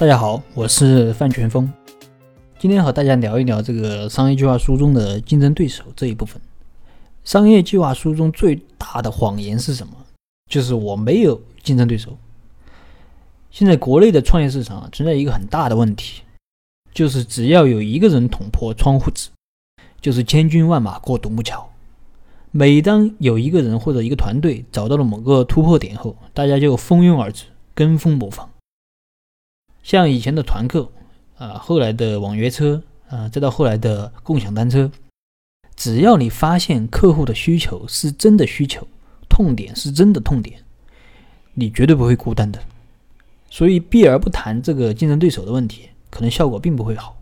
大家好，我是范全峰，今天和大家聊一聊这个商业计划书中的竞争对手这一部分。商业计划书中最大的谎言是什么？就是我没有竞争对手。现在国内的创业市场存在一个很大的问题，就是只要有一个人捅破窗户纸，就是千军万马过独木桥。每当有一个人或者一个团队找到了某个突破点后，大家就蜂拥而至，跟风模仿。像以前的团购，啊，后来的网约车，啊，再到后来的共享单车，只要你发现客户的需求是真的需求，痛点是真的痛点，你绝对不会孤单的。所以避而不谈这个竞争对手的问题，可能效果并不会好。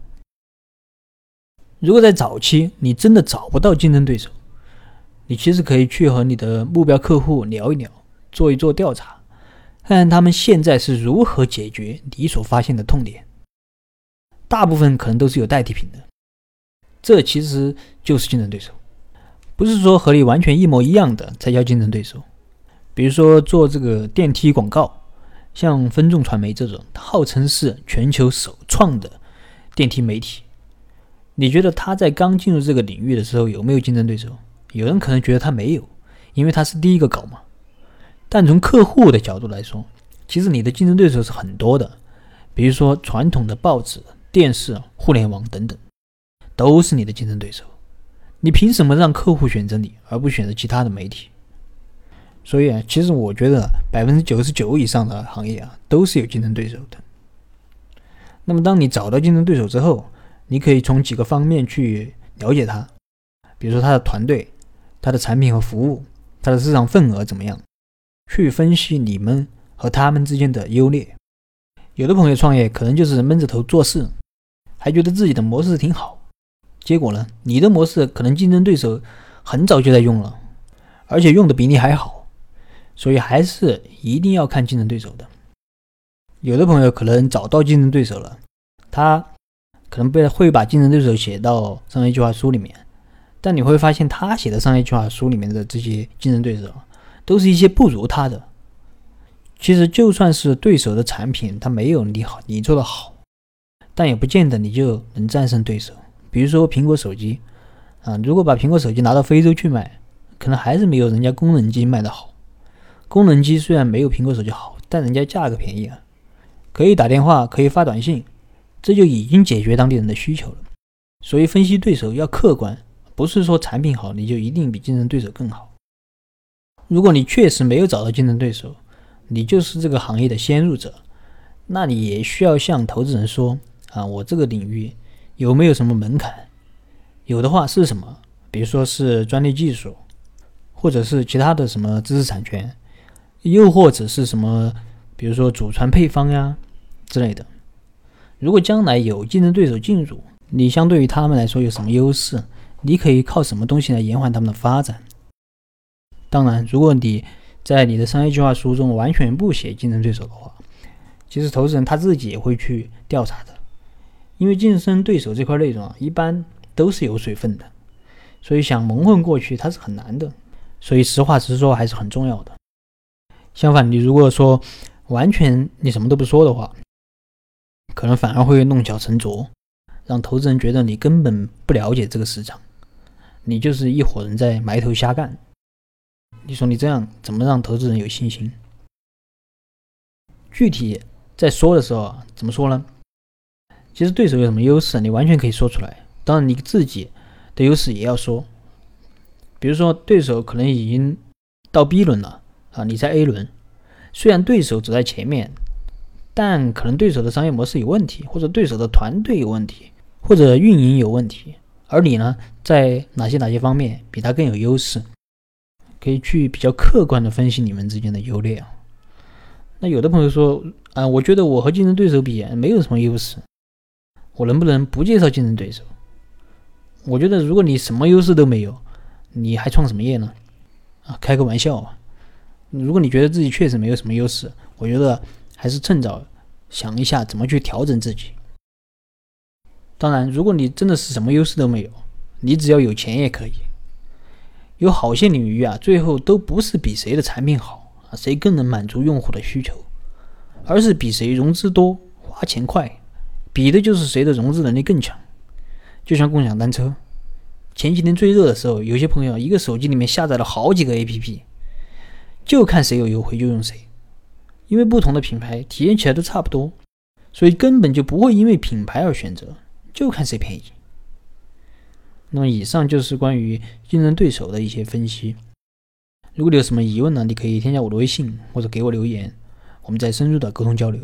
如果在早期你真的找不到竞争对手，你其实可以去和你的目标客户聊一聊，做一做调查。看看他们现在是如何解决你所发现的痛点，大部分可能都是有代替品的，这其实就是竞争对手，不是说和你完全一模一样的才叫竞争对手。比如说做这个电梯广告，像分众传媒这种，号称是全球首创的电梯媒体，你觉得他在刚进入这个领域的时候有没有竞争对手？有人可能觉得他没有，因为他是第一个搞嘛。但从客户的角度来说，其实你的竞争对手是很多的，比如说传统的报纸、电视、互联网等等，都是你的竞争对手。你凭什么让客户选择你，而不选择其他的媒体？所以啊，其实我觉得百分之九十九以上的行业啊，都是有竞争对手的。那么，当你找到竞争对手之后，你可以从几个方面去了解他，比如说他的团队、他的产品和服务、他的市场份额怎么样。去分析你们和他们之间的优劣。有的朋友创业可能就是闷着头做事，还觉得自己的模式挺好，结果呢，你的模式可能竞争对手很早就在用了，而且用的比你还好。所以还是一定要看竞争对手的。有的朋友可能找到竞争对手了，他可能被会把竞争对手写到商业计划书里面，但你会发现他写的商业计划书里面的这些竞争对手。都是一些不如他的。其实就算是对手的产品，他没有你好，你做的好，但也不见得你就能战胜对手。比如说苹果手机，啊，如果把苹果手机拿到非洲去卖，可能还是没有人家功能机卖的好。功能机虽然没有苹果手机好，但人家价格便宜啊，可以打电话，可以发短信，这就已经解决当地人的需求了。所以分析对手要客观，不是说产品好你就一定比竞争对手更好。如果你确实没有找到竞争对手，你就是这个行业的先入者，那你也需要向投资人说啊，我这个领域有没有什么门槛？有的话是什么？比如说是专利技术，或者是其他的什么知识产权，又或者是什么，比如说祖传配方呀之类的。如果将来有竞争对手进入，你相对于他们来说有什么优势？你可以靠什么东西来延缓他们的发展？当然，如果你在你的商业计划书中完全不写竞争对手的话，其实投资人他自己也会去调查的，因为竞争对手这块内容啊，一般都是有水分的，所以想蒙混过去它是很难的。所以实话实说还是很重要的。相反，你如果说完全你什么都不说的话，可能反而会弄巧成拙，让投资人觉得你根本不了解这个市场，你就是一伙人在埋头瞎干。你说你这样怎么让投资人有信心？具体在说的时候，怎么说呢？其实对手有什么优势，你完全可以说出来。当然，你自己的优势也要说。比如说，对手可能已经到 B 轮了啊，你在 A 轮。虽然对手走在前面，但可能对手的商业模式有问题，或者对手的团队有问题，或者运营有问题。而你呢，在哪些哪些方面比他更有优势？可以去比较客观的分析你们之间的优劣啊。那有的朋友说啊，我觉得我和竞争对手比没有什么优势，我能不能不介绍竞争对手？我觉得如果你什么优势都没有，你还创什么业呢？啊，开个玩笑啊！如果你觉得自己确实没有什么优势，我觉得还是趁早想一下怎么去调整自己。当然，如果你真的是什么优势都没有，你只要有钱也可以。有好些领域啊，最后都不是比谁的产品好啊，谁更能满足用户的需求，而是比谁融资多、花钱快，比的就是谁的融资能力更强。就像共享单车，前几天最热的时候，有些朋友一个手机里面下载了好几个 APP，就看谁有优惠就用谁，因为不同的品牌体验起来都差不多，所以根本就不会因为品牌而选择，就看谁便宜。那么以上就是关于竞争对手的一些分析。如果你有什么疑问呢，你可以添加我的微信或者给我留言，我们再深入的沟通交流。